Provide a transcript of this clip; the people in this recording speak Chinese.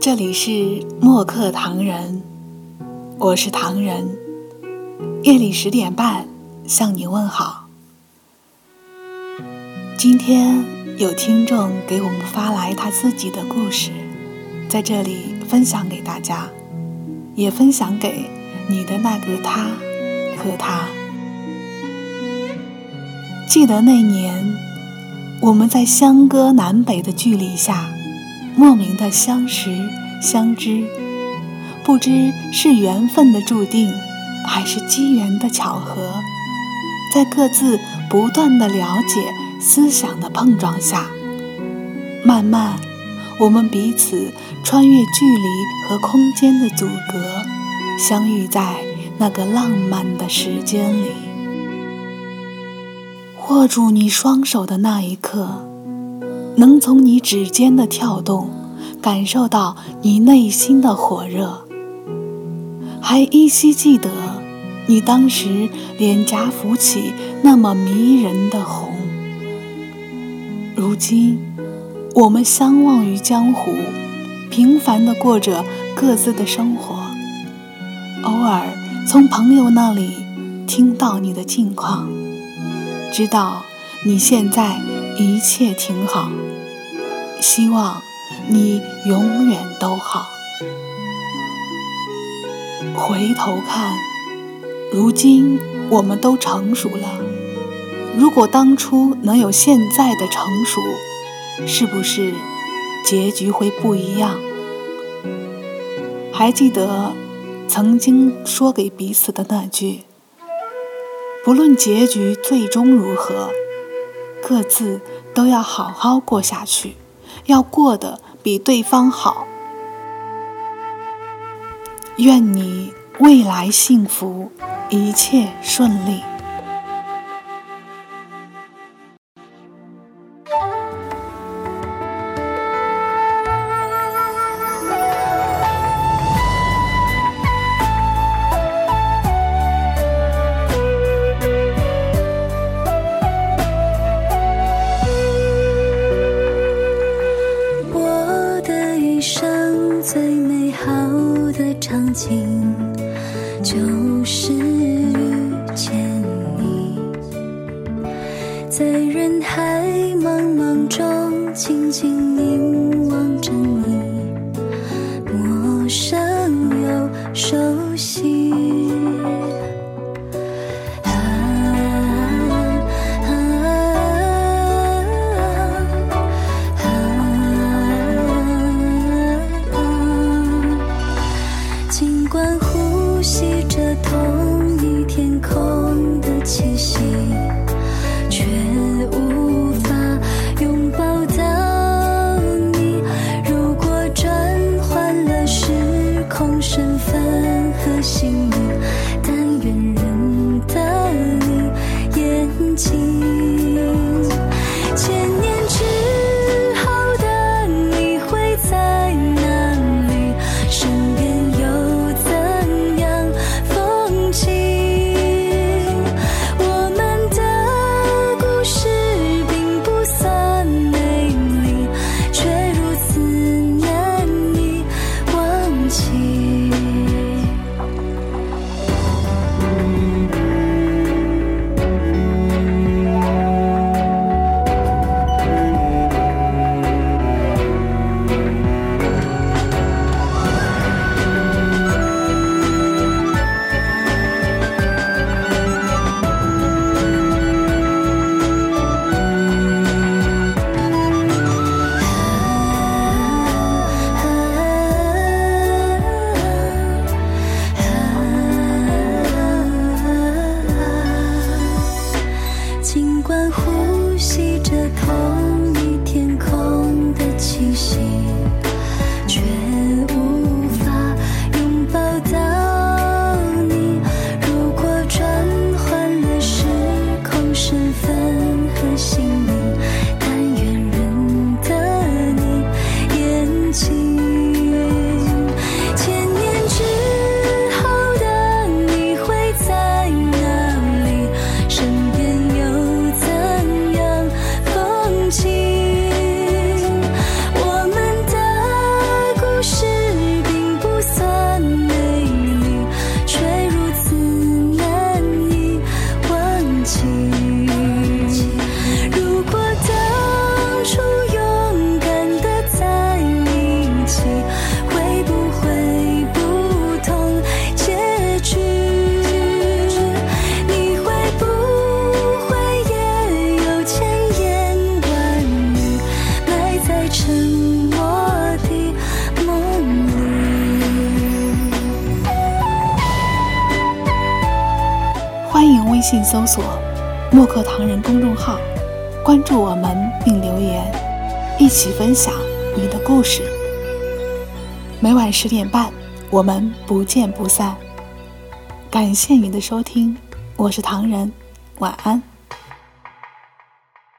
这里是墨客唐人，我是唐人。夜里十点半向你问好。今天有听众给我们发来他自己的故事，在这里分享给大家，也分享给你的那个他和他。记得那年，我们在相隔南北的距离下。莫名的相识相知，不知是缘分的注定，还是机缘的巧合，在各自不断的了解、思想的碰撞下，慢慢，我们彼此穿越距离和空间的阻隔，相遇在那个浪漫的时间里。握住你双手的那一刻。能从你指尖的跳动，感受到你内心的火热，还依稀记得你当时脸颊浮起那么迷人的红。如今，我们相忘于江湖，平凡的过着各自的生活，偶尔从朋友那里听到你的近况，知道你现在一切挺好。希望你永远都好。回头看，如今我们都成熟了。如果当初能有现在的成熟，是不是结局会不一样？还记得曾经说给彼此的那句：不论结局最终如何，各自都要好好过下去。要过得比对方好，愿你未来幸福，一切顺利。就是遇见你，在人海茫茫中静静凝望着你，陌生又熟悉。信搜索“墨客唐人”公众号，关注我们并留言，一起分享你的故事。每晚十点半，我们不见不散。感谢您的收听，我是唐人，晚安。